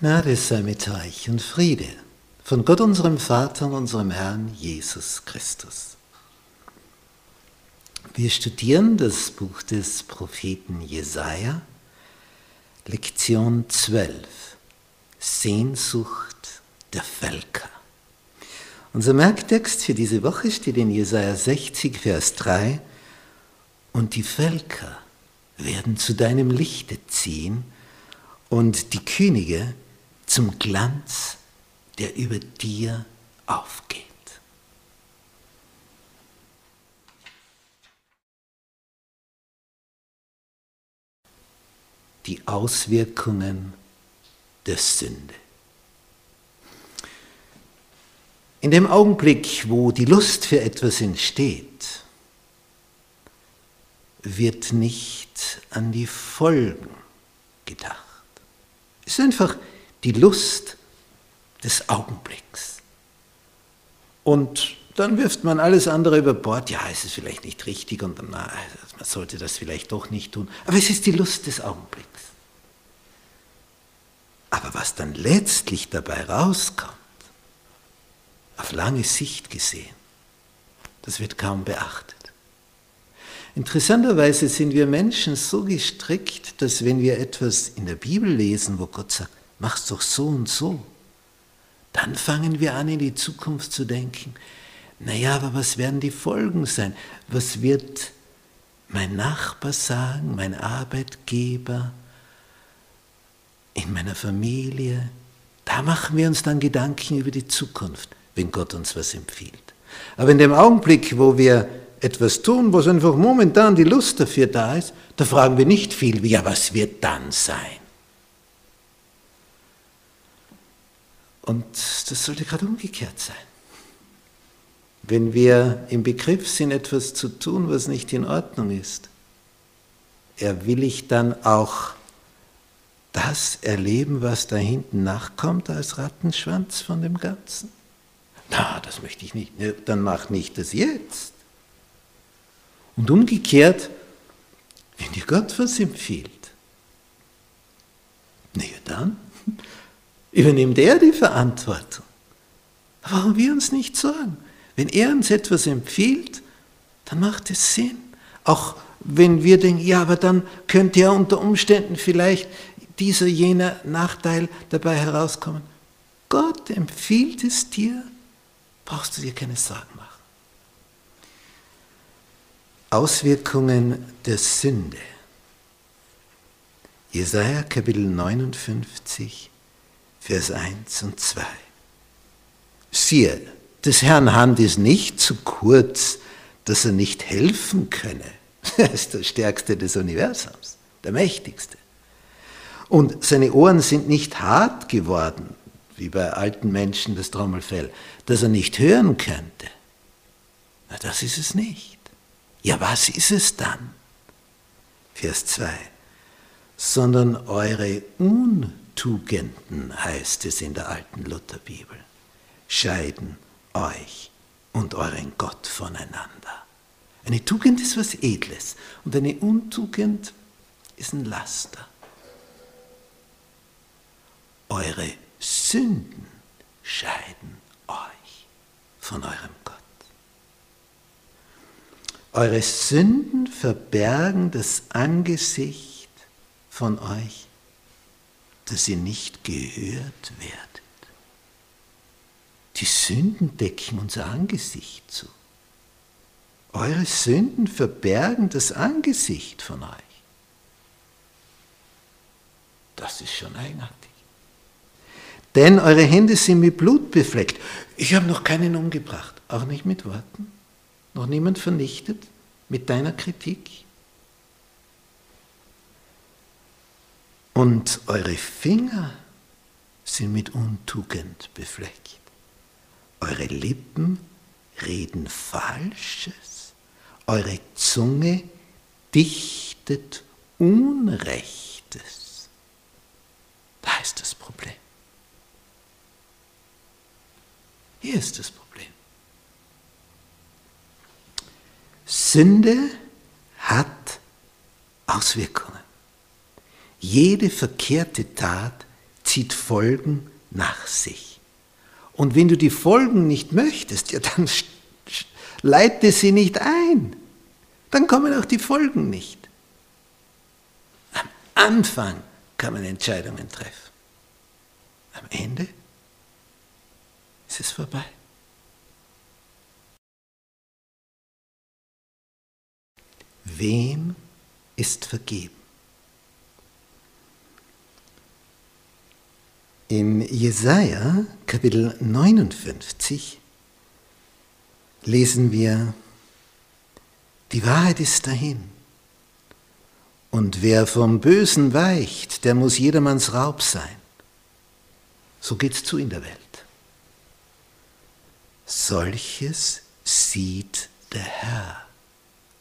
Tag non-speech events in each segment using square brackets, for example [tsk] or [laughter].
Gnade sei mit euch und Friede von Gott unserem Vater und unserem Herrn Jesus Christus. Wir studieren das Buch des Propheten Jesaja, Lektion 12, Sehnsucht der Völker. Unser Merktext für diese Woche steht in Jesaja 60, Vers 3. Und die Völker werden zu deinem Lichte ziehen und die Könige zum Glanz, der über dir aufgeht. Die Auswirkungen der Sünde. In dem Augenblick, wo die Lust für etwas entsteht, wird nicht an die Folgen gedacht. Es ist einfach die Lust des Augenblicks. Und dann wirft man alles andere über Bord. Ja, es ist vielleicht nicht richtig und na, man sollte das vielleicht doch nicht tun. Aber es ist die Lust des Augenblicks. Aber was dann letztlich dabei rauskommt, auf lange Sicht gesehen, das wird kaum beachtet. Interessanterweise sind wir Menschen so gestrickt, dass wenn wir etwas in der Bibel lesen, wo Gott sagt, mach's doch so und so, dann fangen wir an, in die Zukunft zu denken, naja, aber was werden die Folgen sein? Was wird mein Nachbar sagen, mein Arbeitgeber, in meiner Familie? Da machen wir uns dann Gedanken über die Zukunft wenn Gott uns was empfiehlt. Aber in dem Augenblick, wo wir etwas tun, wo einfach momentan die Lust dafür da ist, da fragen wir nicht viel ja, was wird dann sein? Und das sollte gerade umgekehrt sein. Wenn wir im Begriff sind, etwas zu tun, was nicht in Ordnung ist, er will ich dann auch das erleben, was da hinten nachkommt als Rattenschwanz von dem Ganzen? Na, das möchte ich nicht. Dann mach nicht das jetzt. Und umgekehrt, wenn dir Gott was empfiehlt, na ja dann übernimmt er die Verantwortung. Warum wir uns nicht sorgen? Wenn er uns etwas empfiehlt, dann macht es Sinn. Auch wenn wir denken, ja, aber dann könnte ja unter Umständen vielleicht dieser, jener Nachteil dabei herauskommen. Gott empfiehlt es dir, brauchst du dir keine Sorgen machen. Auswirkungen der Sünde. Jesaja Kapitel 59, Vers 1 und 2. Siehe, des Herrn Hand ist nicht zu kurz, dass er nicht helfen könne. [laughs] Er ist der Stärkste des Universums, der Mächtigste. Und seine Ohren sind nicht hart geworden, wie bei alten Menschen das Trommelfell, dass er nicht hören könnte. Na, das ist es nicht. Ja, was ist es dann? Vers 2. Sondern eure Untugenden, heißt es in der alten Lutherbibel, scheiden euch und euren Gott voneinander. Eine Tugend ist was Edles und eine Untugend ist ein Laster. Eure Sünden scheiden euch von eurem Gott. Eure Sünden verbergen das Angesicht von euch, dass ihr nicht gehört werdet. Die Sünden decken unser Angesicht zu. Eure Sünden verbergen das Angesicht von euch. Das ist schon eigenartig denn eure Hände sind mit Blut befleckt. Ich habe noch keinen umgebracht, auch nicht mit Worten, noch niemand vernichtet mit deiner Kritik. Und eure Finger sind mit Untugend befleckt. Eure Lippen reden Falsches. Eure Zunge dichtet Unrechtes. Da ist das Problem. Hier ist das Problem. Sünde hat Auswirkungen. Jede verkehrte Tat zieht Folgen nach sich. Und wenn du die Folgen nicht möchtest, ja, dann leite sie nicht ein. Dann kommen auch die Folgen nicht. Am Anfang kann man Entscheidungen treffen. Am Ende ist es vorbei. Wem ist vergeben? In Jesaja Kapitel 59 lesen wir, die Wahrheit ist dahin. Und wer vom Bösen weicht, der muss jedermanns Raub sein. So geht's zu in der Welt. Solches sieht der Herr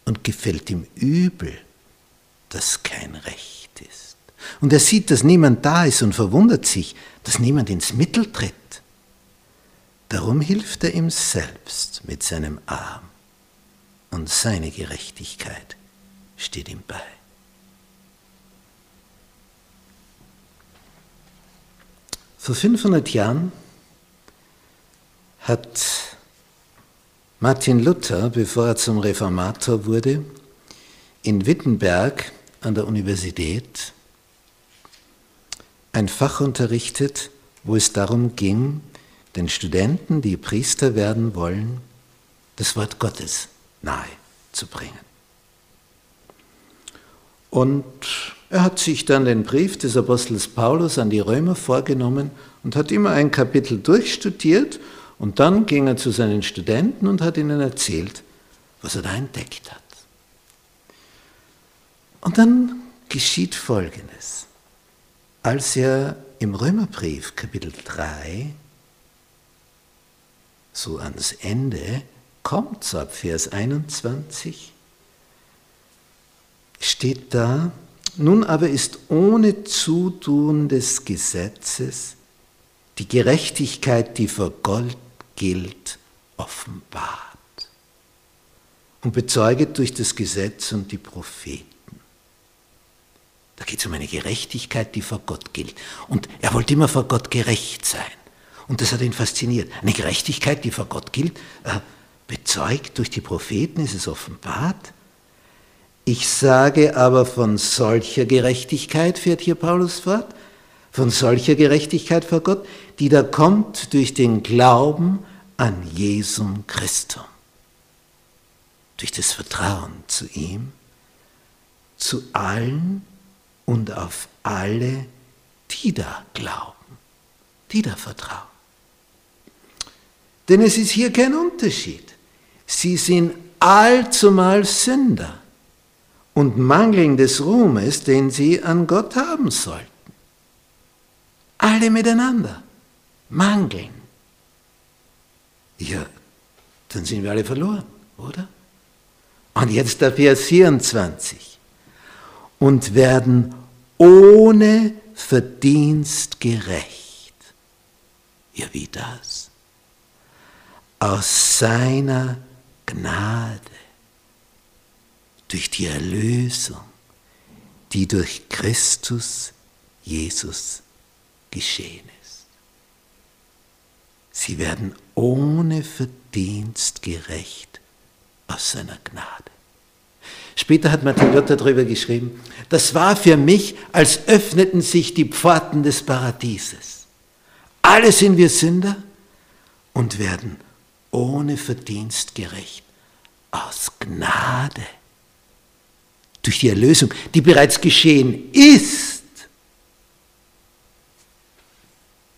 und gefällt ihm übel, dass kein Recht ist. Und er sieht, dass niemand da ist und verwundert sich, dass niemand ins Mittel tritt. Darum hilft er ihm selbst mit seinem Arm und seine Gerechtigkeit steht ihm bei. Vor 500 Jahren hat Martin Luther, bevor er zum Reformator wurde, in Wittenberg an der Universität ein Fach unterrichtet, wo es darum ging, den Studenten, die Priester werden wollen, das Wort Gottes nahe zu bringen. Und er hat sich dann den Brief des Apostels Paulus an die Römer vorgenommen und hat immer ein Kapitel durchstudiert und dann ging er zu seinen Studenten und hat ihnen erzählt, was er da entdeckt hat. Und dann geschieht Folgendes. Als er im Römerbrief Kapitel 3 so ans Ende kommt, so ab Vers 21, steht da, nun aber ist ohne Zutun des Gesetzes die Gerechtigkeit, die vor Gott gilt, offenbart und bezeuget durch das Gesetz und die Propheten. Da geht es um eine Gerechtigkeit, die vor Gott gilt. Und er wollte immer vor Gott gerecht sein. Und das hat ihn fasziniert. Eine Gerechtigkeit, die vor Gott gilt, äh, bezeugt durch die Propheten, ist es offenbart. Ich sage aber von solcher Gerechtigkeit, fährt hier Paulus fort, von solcher Gerechtigkeit vor Gott, die da kommt durch den Glauben an Jesum Christum. Durch das Vertrauen zu ihm, zu allen und auf alle, die da glauben, die da vertrauen. Denn es ist hier kein Unterschied. Sie sind allzumal Sünder und mangeln des Ruhmes, den sie an Gott haben sollten. Alle miteinander mangeln. Ja, dann sind wir alle verloren, oder? Und jetzt der Vers 24. Und werden ohne Verdienst gerecht. Ja, wie das? Aus seiner Gnade, durch die Erlösung, die durch Christus Jesus geschehen ist. Sie werden ohne Verdienst gerecht aus seiner Gnade. Später hat Martin Luther darüber geschrieben, das war für mich, als öffneten sich die Pforten des Paradieses. Alle sind wir Sünder und werden ohne Verdienst gerecht aus Gnade durch die Erlösung, die bereits geschehen ist,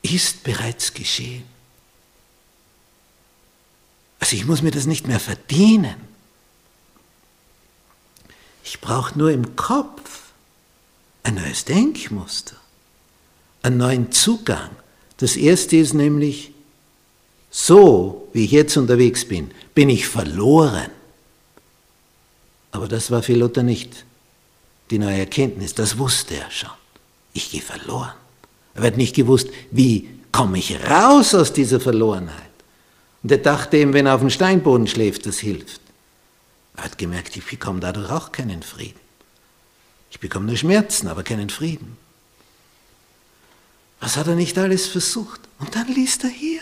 ist bereits geschehen. Also ich muss mir das nicht mehr verdienen. Ich brauche nur im Kopf ein neues Denkmuster, einen neuen Zugang. Das erste ist nämlich, so wie ich jetzt unterwegs bin, bin ich verloren. Aber das war für Luther nicht die neue Erkenntnis, das wusste er schon. Ich gehe verloren. Er hat nicht gewusst, wie komme ich raus aus dieser Verlorenheit. Und er dachte ihm, wenn er auf dem Steinboden schläft, das hilft. Er hat gemerkt, ich bekomme dadurch auch keinen Frieden. Ich bekomme nur Schmerzen, aber keinen Frieden. Was hat er nicht alles versucht? Und dann liest er hier.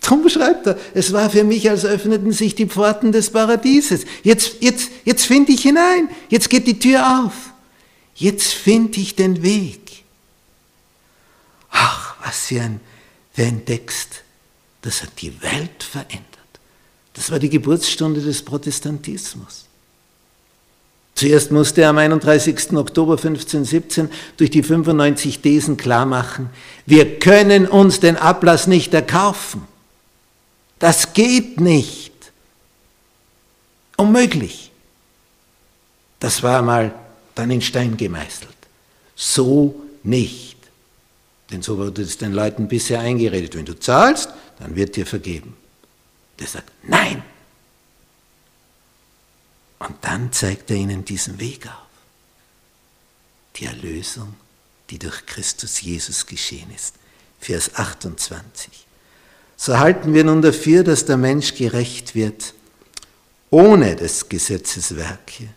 Darum schreibt er, es war für mich, als öffneten sich die Pforten des Paradieses. Jetzt, jetzt, jetzt finde ich hinein, jetzt geht die Tür auf. Jetzt finde ich den Weg. Ach, was für ein, für ein Text. Das hat die Welt verändert. Das war die Geburtsstunde des Protestantismus. Zuerst musste er am 31. Oktober 1517 durch die 95 Thesen klarmachen, wir können uns den Ablass nicht erkaufen. Das geht nicht. Unmöglich. Das war einmal dann in Stein gemeißelt. So nicht. Denn so wurde es den Leuten bisher eingeredet. Wenn du zahlst, dann wird dir vergeben. Der sagt, nein. Und dann zeigt er ihnen diesen Weg auf. Die Erlösung, die durch Christus Jesus geschehen ist. Vers 28. So halten wir nun dafür, dass der Mensch gerecht wird, ohne des Gesetzes Werke,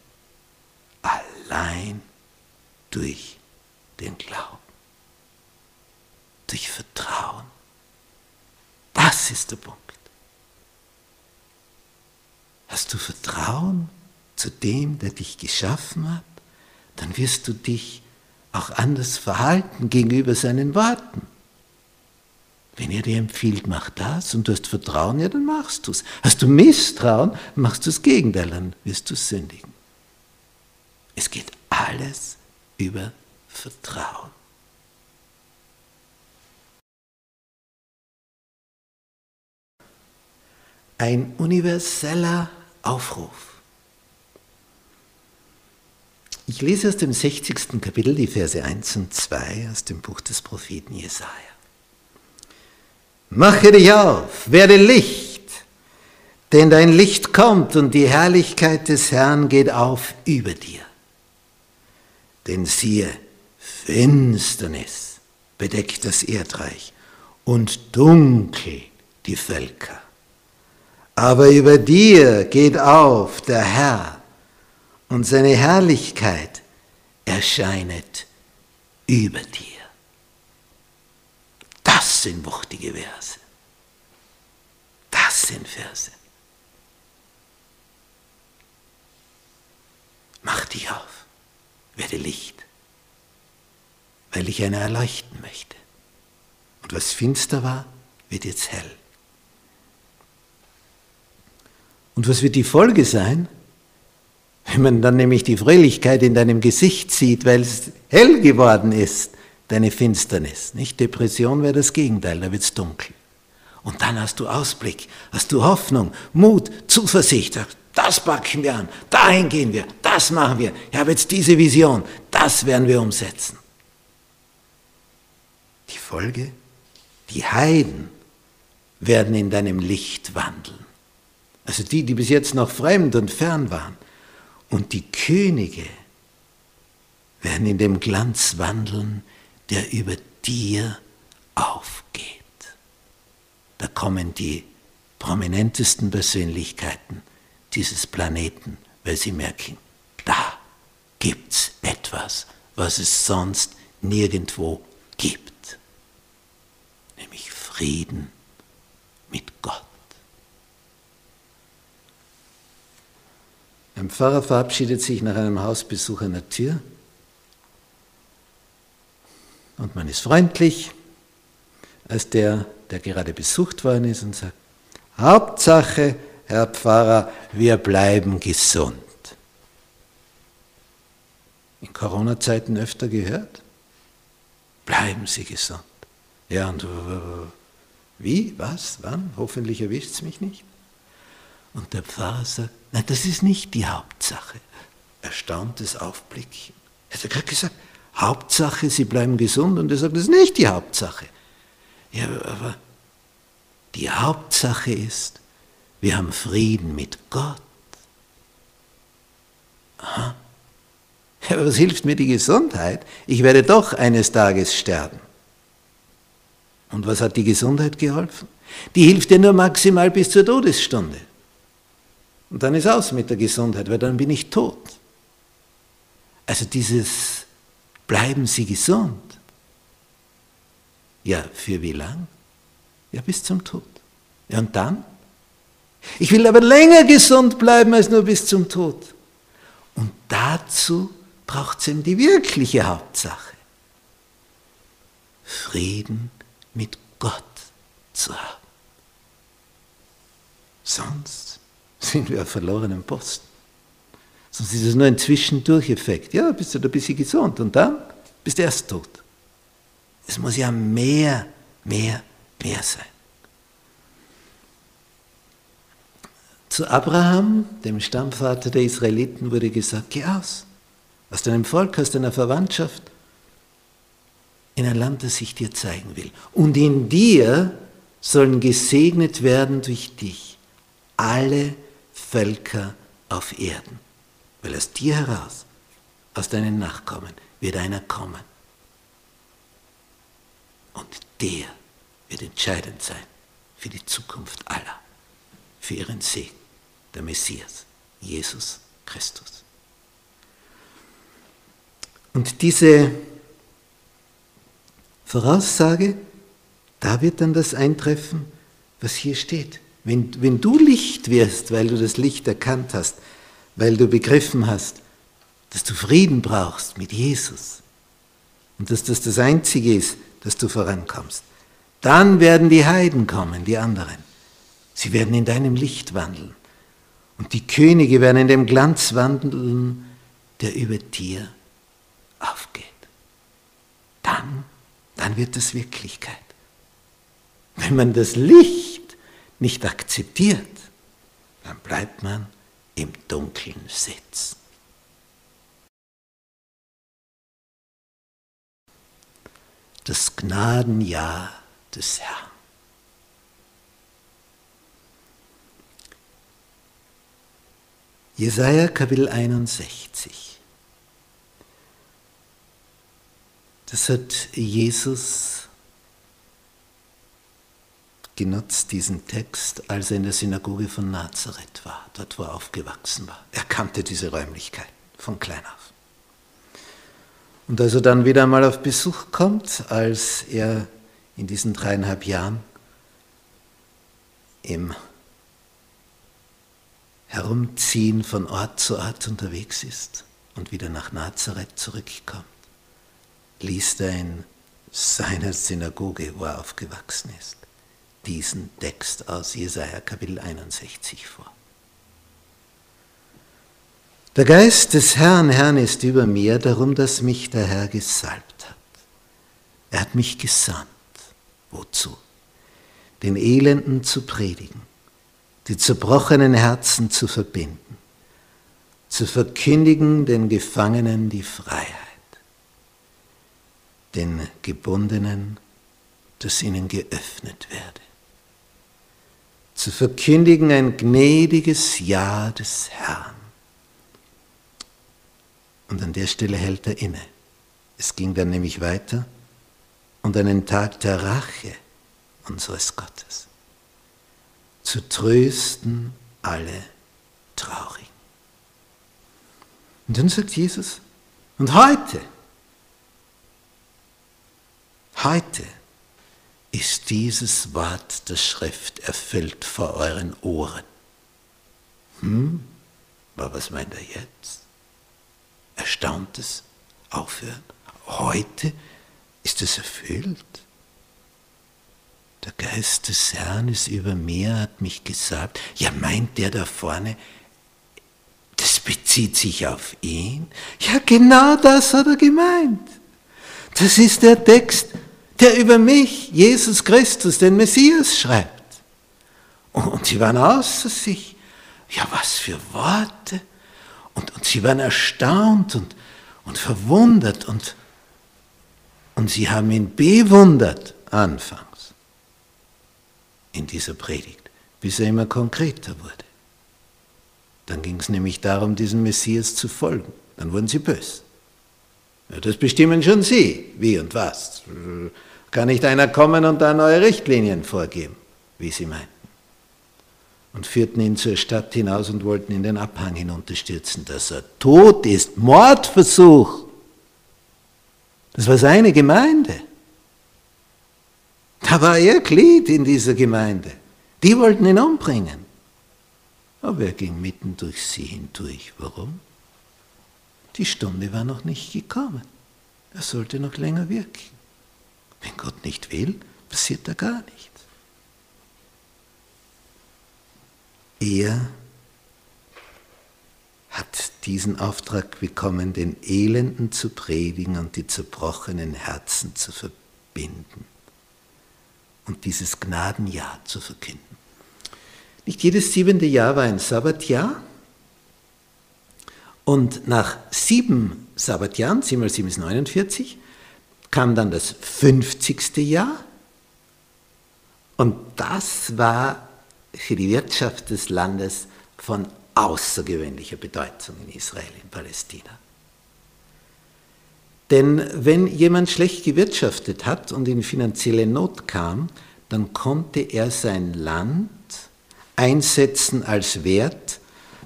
allein durch den Glauben, durch Vertrauen. Das ist der Punkt. Hast du Vertrauen zu dem, der dich geschaffen hat, dann wirst du dich auch anders verhalten gegenüber seinen Worten. Wenn er dir empfiehlt, mach das und du hast Vertrauen, ja, dann machst du es. Hast du Misstrauen, machst du das Gegenteil, dann wirst du sündigen. Es geht alles über Vertrauen. Ein universeller Aufruf. Ich lese aus dem 60. Kapitel die Verse 1 und 2 aus dem Buch des Propheten Jesaja. Mache dich auf, werde Licht, denn dein Licht kommt und die Herrlichkeit des Herrn geht auf über dir. Denn siehe, Finsternis bedeckt das Erdreich und dunkel die Völker. Aber über dir geht auf der Herr und seine Herrlichkeit erscheinet über dir. Das sind wuchtige Verse. Das sind Verse. Mach dich auf, werde Licht, weil ich einer erleuchten möchte. Und was finster war, wird jetzt hell. Und was wird die Folge sein? Wenn man dann nämlich die Fröhlichkeit in deinem Gesicht sieht, weil es hell geworden ist, deine Finsternis. Nicht Depression wäre das Gegenteil, da wird es dunkel. Und dann hast du Ausblick, hast du Hoffnung, Mut, Zuversicht. Das packen wir an, dahin gehen wir, das machen wir. Ich habe jetzt diese Vision, das werden wir umsetzen. Die Folge? Die Heiden werden in deinem Licht wandeln. Also die, die bis jetzt noch fremd und fern waren. Und die Könige werden in dem Glanz wandeln, der über dir aufgeht. Da kommen die prominentesten Persönlichkeiten dieses Planeten, weil sie merken, da gibt es etwas, was es sonst nirgendwo gibt, nämlich Frieden mit Gott. Ein Pfarrer verabschiedet sich nach einem Hausbesuch an der Tür und man ist freundlich als der, der gerade besucht worden ist und sagt, Hauptsache, Herr Pfarrer, wir bleiben gesund. In Corona-Zeiten öfter gehört? Bleiben Sie gesund. Ja, und wie, was, wann? Hoffentlich erwischt es mich nicht. Und der Pfarrer sagt, nein, das ist nicht die Hauptsache. Erstauntes Aufblicken. Er hat gerade gesagt, Hauptsache, Sie bleiben gesund. Und er sagt, das ist nicht die Hauptsache. Ja, aber die Hauptsache ist, wir haben Frieden mit Gott. Aha. Ja, aber was hilft mir die Gesundheit? Ich werde doch eines Tages sterben. Und was hat die Gesundheit geholfen? Die hilft dir nur maximal bis zur Todesstunde. Und dann ist aus mit der Gesundheit, weil dann bin ich tot. Also dieses bleiben Sie gesund Ja, für wie lang? Ja, bis zum Tod. Ja, und dann? Ich will aber länger gesund bleiben als nur bis zum Tod. Und dazu braucht es eben die wirkliche Hauptsache. Frieden mit Gott zu haben. Sonst sind wir auf verlorenen Posten. Sonst ist es nur ein Zwischendurcheffekt. Ja, bist du da ein bisschen gesund und dann bist du erst tot. Es muss ja mehr, mehr, mehr sein. Zu Abraham, dem Stammvater der Israeliten, wurde gesagt, geh aus, aus deinem Volk, aus deiner Verwandtschaft, in ein Land, das ich dir zeigen will. Und in dir sollen gesegnet werden durch dich alle Völker auf Erden. Weil aus dir heraus, aus deinen Nachkommen, wird einer kommen. Und der wird entscheidend sein für die Zukunft aller, für ihren Segen, der Messias, Jesus Christus. Und diese Voraussage, da wird dann das eintreffen, was hier steht. Wenn, wenn du Licht wirst, weil du das Licht erkannt hast, weil du begriffen hast, dass du Frieden brauchst mit Jesus und dass das das Einzige ist, dass du vorankommst, dann werden die Heiden kommen, die anderen. Sie werden in deinem Licht wandeln. Und die Könige werden in dem Glanz wandeln, der über dir aufgeht. Dann, dann wird das Wirklichkeit. Wenn man das Licht nicht akzeptiert, dann bleibt man im Dunkeln sitzen. Das Gnadenjahr des Herrn. Jesaja Kapitel 61. Das hat Jesus genutzt, diesen Text, als er in der Synagoge von Nazareth war, dort wo er aufgewachsen war. Er kannte diese Räumlichkeit von klein auf. Und als er dann wieder einmal auf Besuch kommt, als er in diesen dreieinhalb Jahren im Herumziehen von Ort zu Ort unterwegs ist und wieder nach Nazareth zurückkommt, liest er in seiner Synagoge, wo er aufgewachsen ist, diesen Text aus Jesaja Kapitel 61 vor. Der Geist des Herrn, Herrn ist über mir, darum, dass mich der Herr gesalbt hat. Er hat mich gesandt. Wozu? Den Elenden zu predigen, die zerbrochenen Herzen zu verbinden, zu verkündigen den Gefangenen die Freiheit, den Gebundenen, dass ihnen geöffnet werde, zu verkündigen ein gnädiges Ja des Herrn und an der Stelle hält er inne. Es ging dann nämlich weiter und einen Tag der Rache unseres Gottes. Zu trösten alle Traurigen. Und dann sagt Jesus, und heute, heute ist dieses Wort der Schrift erfüllt vor euren Ohren. Hm? Aber was meint er jetzt? Erstauntes aufhören. Heute ist es erfüllt. Der Geist des Herrn ist über mir, hat mich gesagt. Ja, meint der da vorne, das bezieht sich auf ihn? Ja, genau das hat er gemeint. Das ist der Text, der über mich, Jesus Christus, den Messias, schreibt. Und sie waren außer sich. Ja, was für Worte. Und, und sie waren erstaunt und, und verwundert und, und sie haben ihn bewundert anfangs in dieser Predigt, bis er immer konkreter wurde. Dann ging es nämlich darum, diesem Messias zu folgen. Dann wurden sie böse. Ja, das bestimmen schon Sie, wie und was. Kann nicht einer kommen und da neue Richtlinien vorgeben, wie Sie meinen und führten ihn zur Stadt hinaus und wollten ihn den Abhang hinunterstürzen, dass er tot ist. Mordversuch. Das war seine Gemeinde. Da war er Glied in dieser Gemeinde. Die wollten ihn umbringen. Aber er ging mitten durch sie hindurch. Warum? Die Stunde war noch nicht gekommen. Er sollte noch länger wirken. Wenn Gott nicht will, passiert da gar nichts. Er hat diesen Auftrag bekommen, den Elenden zu predigen und die zerbrochenen Herzen zu verbinden und dieses Gnadenjahr zu verkünden. Nicht jedes siebente Jahr war ein Sabbatjahr. Und nach sieben Sabbatjahren, 7 mal 7 ist 49, kam dann das 50. Jahr. Und das war für die Wirtschaft des Landes von außergewöhnlicher Bedeutung in Israel, in Palästina. Denn wenn jemand schlecht gewirtschaftet hat und in finanzielle Not kam, dann konnte er sein Land einsetzen als Wert,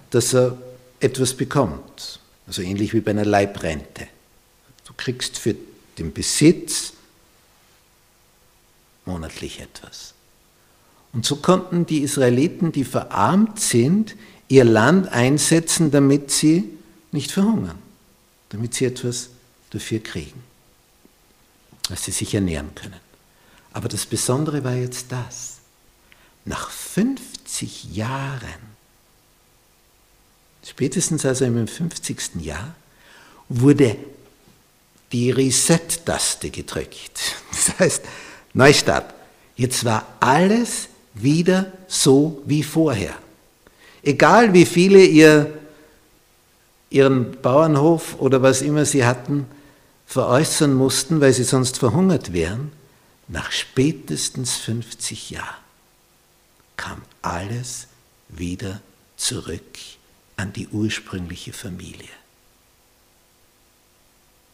dass er etwas bekommt. Also ähnlich wie bei einer Leibrente. Du kriegst für den Besitz monatlich etwas. Und so konnten die Israeliten, die verarmt sind, ihr Land einsetzen, damit sie nicht verhungern, damit sie etwas dafür kriegen, dass sie sich ernähren können. Aber das Besondere war jetzt das. Nach 50 Jahren, spätestens also im 50. Jahr, wurde die Reset-Taste gedrückt. [laughs] Das heißt, Neustart. Jetzt war alles wieder so wie vorher. Egal wie viele ihr, ihren Bauernhof oder was immer sie hatten veräußern mussten, weil sie sonst verhungert wären, nach spätestens 50 Jahren kam alles wieder zurück an die ursprüngliche Familie.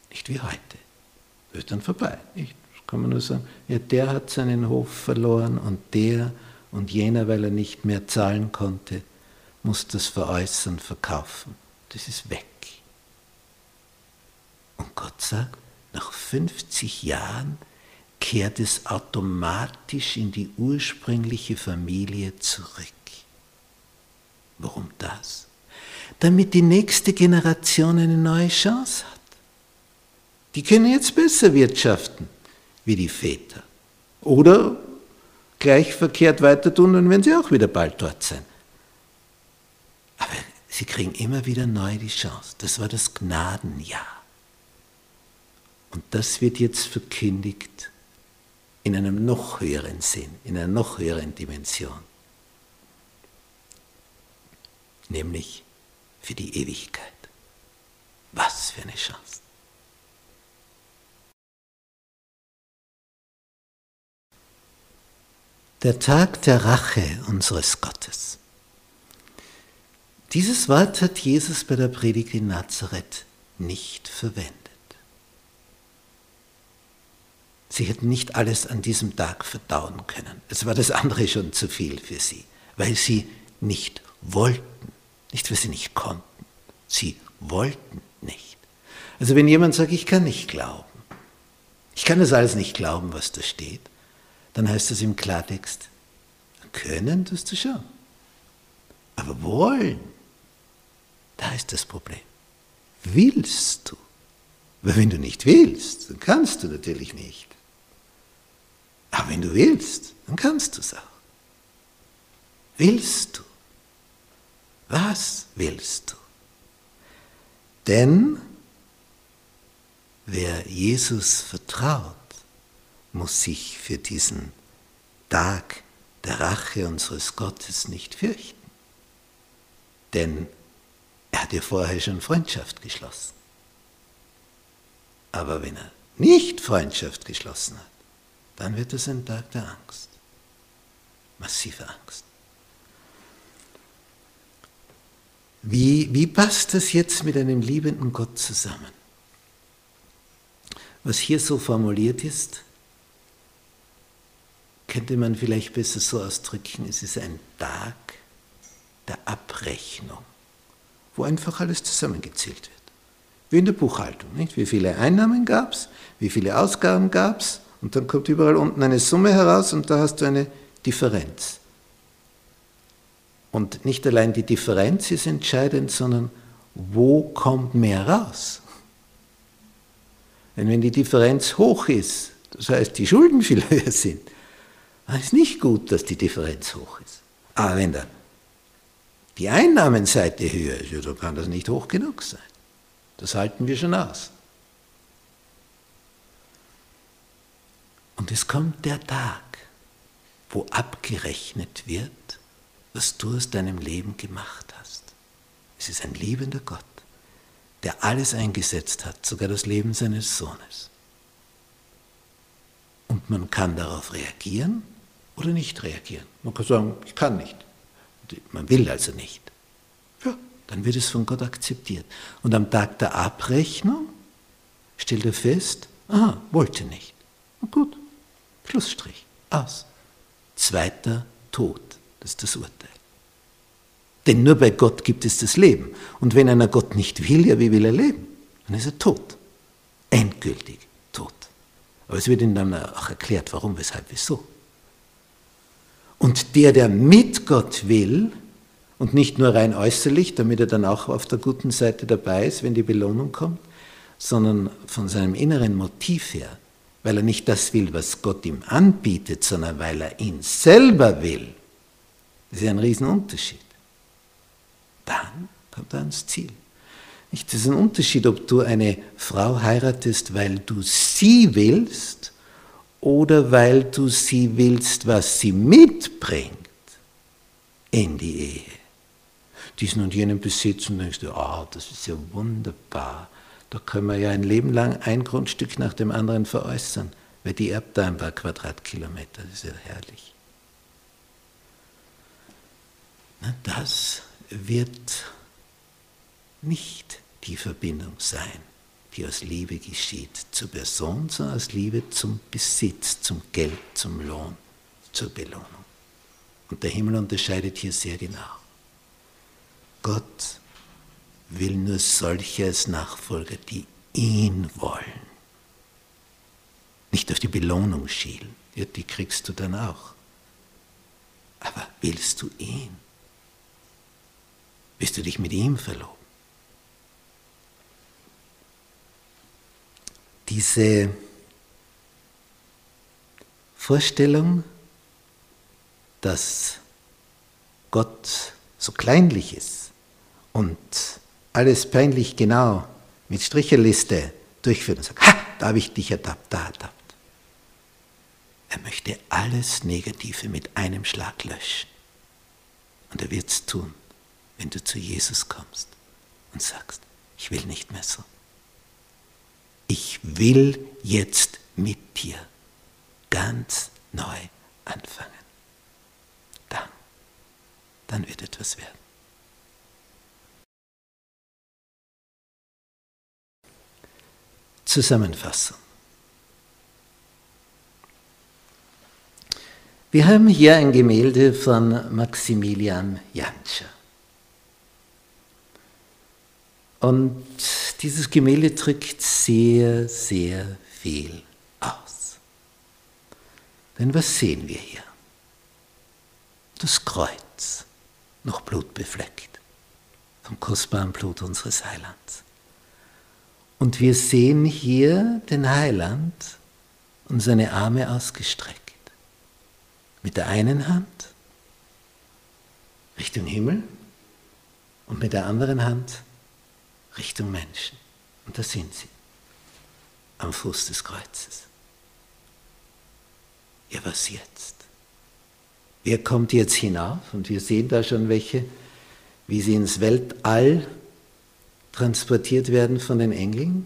Nicht wie heute. Wird dann vorbei. Nicht? Das kann man nur sagen, ja, der hat seinen Hof verloren und der und jener, weil er nicht mehr zahlen konnte, muss das veräußern, verkaufen. Das ist weg. Und Gott sagt, nach 50 Jahren kehrt es automatisch in die ursprüngliche Familie zurück. Warum das? Damit die nächste Generation eine neue Chance hat. Die können jetzt besser wirtschaften wie die Väter. Oder gleich verkehrt weiter tun, dann werden sie auch wieder bald dort sein. Aber sie kriegen immer wieder neu die Chance. Das war das Gnadenjahr. Und das wird jetzt verkündigt in einem noch höheren Sinn, in einer noch höheren Dimension. Nämlich für die Ewigkeit. Was für eine Chance. Der Tag der Rache unseres Gottes. Dieses Wort hat Jesus bei der Predigt in Nazareth nicht verwendet. Sie hätten nicht alles an diesem Tag verdauen können. Es war das andere schon zu viel für sie, weil sie nicht wollten, nicht weil sie nicht konnten. Sie wollten nicht. Also wenn jemand sagt, ich kann nicht glauben, ich kann das alles nicht glauben, was da steht, dann heißt das im Klartext, können tust du schon. Aber wollen, da ist das Problem. Willst du? Weil wenn du nicht willst, dann kannst du natürlich nicht. Aber wenn du willst, dann kannst du es auch. Willst du? Was willst du? Denn wer Jesus vertraut, muss sich für diesen Tag der Rache unseres Gottes nicht fürchten. Denn er hat ja vorher schon Freundschaft geschlossen. Aber wenn er nicht Freundschaft geschlossen hat, dann wird es ein Tag der Angst. Massive Angst. Wie, wie passt das jetzt mit einem liebenden Gott zusammen? Was hier so formuliert ist, könnte man vielleicht besser so ausdrücken, es ist ein Tag der Abrechnung, wo einfach alles zusammengezählt wird. Wie in der Buchhaltung, nicht? Wie viele Einnahmen gab es, wie viele Ausgaben gab es Und dann kommt überall unten eine Summe heraus und da hast du eine Differenz. Und nicht allein die Differenz ist entscheidend, sondern wo kommt mehr raus? Denn wenn die Differenz hoch ist, das heißt die Schulden [laughs] viel höher sind, dann ist nicht gut, dass die Differenz hoch ist. Aber wenn dann die Einnahmenseite höher ist, ja, dann kann das nicht hoch genug sein. Das halten wir schon aus. Und es kommt der Tag, wo abgerechnet wird, was du aus deinem Leben gemacht hast. Es ist ein liebender Gott, der alles eingesetzt hat, sogar das Leben seines Sohnes. Und man kann darauf reagieren oder nicht reagieren. Man kann sagen, ich kann nicht. Man will also nicht. Ja, dann wird es von Gott akzeptiert. Und am Tag der Abrechnung stellt er fest, aha, wollte nicht. Und gut, Schlussstrich, aus. Zweiter Tod, das ist das Urteil. Denn nur bei Gott gibt es das Leben. Und wenn einer Gott nicht will, ja, wie will er leben? Dann ist er tot. Endgültig tot. Aber es wird ihm dann auch erklärt, warum, weshalb, wieso. Und der, der mit Gott will, und nicht nur rein äußerlich, damit er dann auch auf der guten Seite dabei ist, wenn die Belohnung kommt, sondern von seinem inneren Motiv her, weil er nicht das will, was Gott ihm anbietet, sondern weil er ihn selber will. Das ist ein Riesenunterschied. Dann kommt er ans Ziel. Das ist ein Unterschied, ob du eine Frau heiratest, weil du sie willst oder weil du sie willst, was sie mitbringt in die Ehe. Diesen und jenen Besitz und denkst du, oh, das ist ja wunderbar. Da können wir ja ein Leben lang ein Grundstück nach dem anderen veräußern, weil die erbt da ein paar Quadratkilometer, das ist ja herrlich. Na, das wird nicht die Verbindung sein die aus Liebe geschieht zur Person, sondern aus Liebe zum Besitz, zum Geld, zum Lohn, zur Belohnung. Und der Himmel unterscheidet hier sehr genau. Gott will nur solche als Nachfolger, die ihn wollen. Nicht auf die Belohnung schielen, ja, die kriegst du dann auch. Aber willst du ihn? Willst du dich mit ihm verloben? Diese Vorstellung, dass Gott so kleinlich ist und alles peinlich genau mit Stricherliste durchführt und sagt, ha, da habe ich dich ertappt, da ertappt. Er möchte alles Negative mit einem Schlag löschen. Und er wird es tun, wenn du zu Jesus kommst und sagst, ich will nicht mehr so ich will jetzt mit dir ganz neu anfangen. Dann, dann wird etwas werden. Zusammenfassung. Wir haben hier ein Gemälde von Maximilian Jantscher. Und dieses Gemälde drückt sehr, sehr viel aus. Denn was sehen wir hier? Das Kreuz, noch blutbefleckt, vom kostbaren Blut unseres Heilands. Und wir sehen hier den Heiland und seine Arme ausgestreckt. Mit der einen Hand Richtung Himmel und mit der anderen Hand Richtung Menschen. Und da sind sie, am Fuß des Kreuzes. Ja, was jetzt? Wer kommt jetzt hinauf? Und wir sehen da schon welche, wie sie ins Weltall transportiert werden von den Engeln,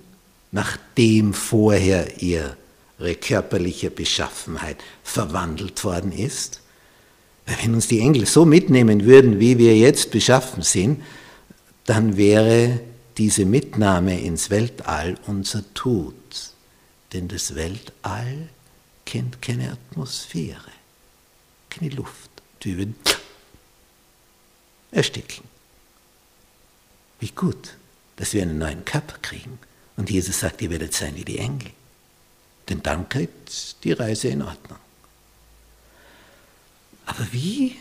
nachdem vorher ihre körperliche Beschaffenheit verwandelt worden ist. Wenn uns die Engel so mitnehmen würden, wie wir jetzt beschaffen sind, dann wäre diese Mitnahme ins Weltall unser Tod. Denn das Weltall kennt keine Atmosphäre, keine Luft. Wir würden [tsk] ersticken. Wie gut, dass wir einen neuen Körper kriegen. Und Jesus sagt, ihr werdet sein wie die Engel. Denn dann geht die Reise in Ordnung. Aber wie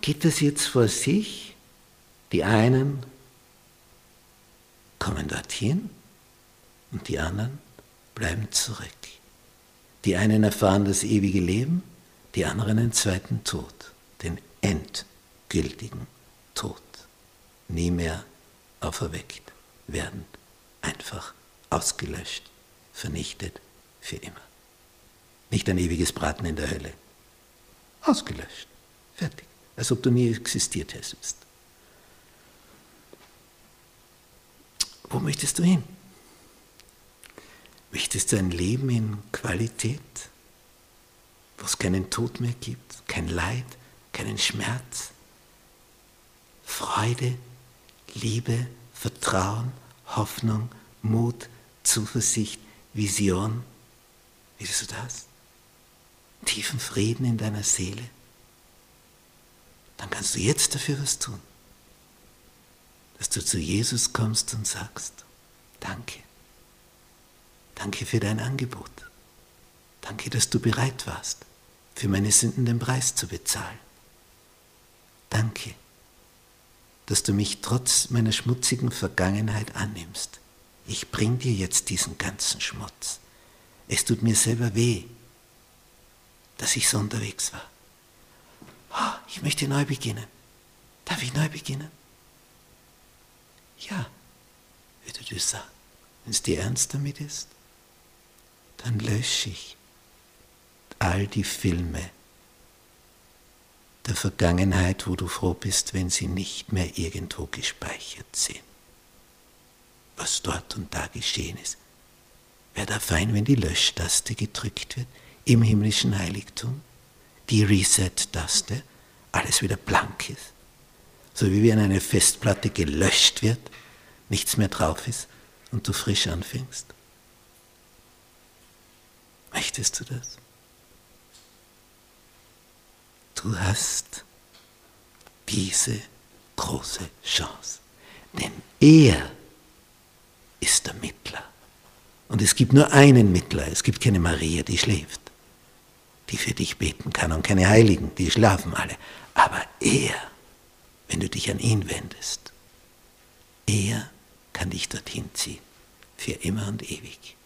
geht das jetzt vor sich? Die einen kommen dorthin und die anderen bleiben zurück. Die einen erfahren das ewige Leben, die anderen einen zweiten Tod, den endgültigen Tod. Nie mehr auferweckt werden, einfach ausgelöscht, vernichtet für immer. Nicht ein ewiges Braten in der Hölle. Ausgelöscht. Fertig. Als ob du nie existiert hättest. Wo möchtest du hin? Möchtest du ein Leben in Qualität, wo es keinen Tod mehr gibt, kein Leid, keinen Schmerz, Freude, Liebe, Vertrauen, Hoffnung, Mut, Zuversicht, Vision? Willst du das? Tiefen Frieden in deiner Seele? Dann kannst du jetzt dafür was tun, dass du zu Jesus kommst und sagst, danke. Danke für dein Angebot. Danke, dass du bereit warst, für meine Sünden den Preis zu bezahlen. Danke, dass du mich trotz meiner schmutzigen Vergangenheit annimmst. Ich bring dir jetzt diesen ganzen Schmutz. Es tut mir selber weh, dass ich so unterwegs war. Oh, ich möchte neu beginnen. Darf ich neu beginnen? Ja, würde du sagen, wenn es dir ernst damit ist dann lösche ich all die Filme der Vergangenheit, wo du froh bist, wenn sie nicht mehr irgendwo gespeichert sind. Was dort und da geschehen ist. Wäre da fein, wenn die Löschtaste gedrückt wird im himmlischen Heiligtum, die Reset-Taste, alles wieder blank ist. So wie wenn eine Festplatte gelöscht wird, nichts mehr drauf ist und du frisch anfängst. Möchtest du das? Du hast diese große Chance. Denn er ist der Mittler. Und es gibt nur einen Mittler. Es gibt keine Maria, die schläft, die für dich beten kann und keine Heiligen, die schlafen alle. Aber er, wenn du dich an ihn wendest, er kann dich dorthin ziehen, für immer und ewig.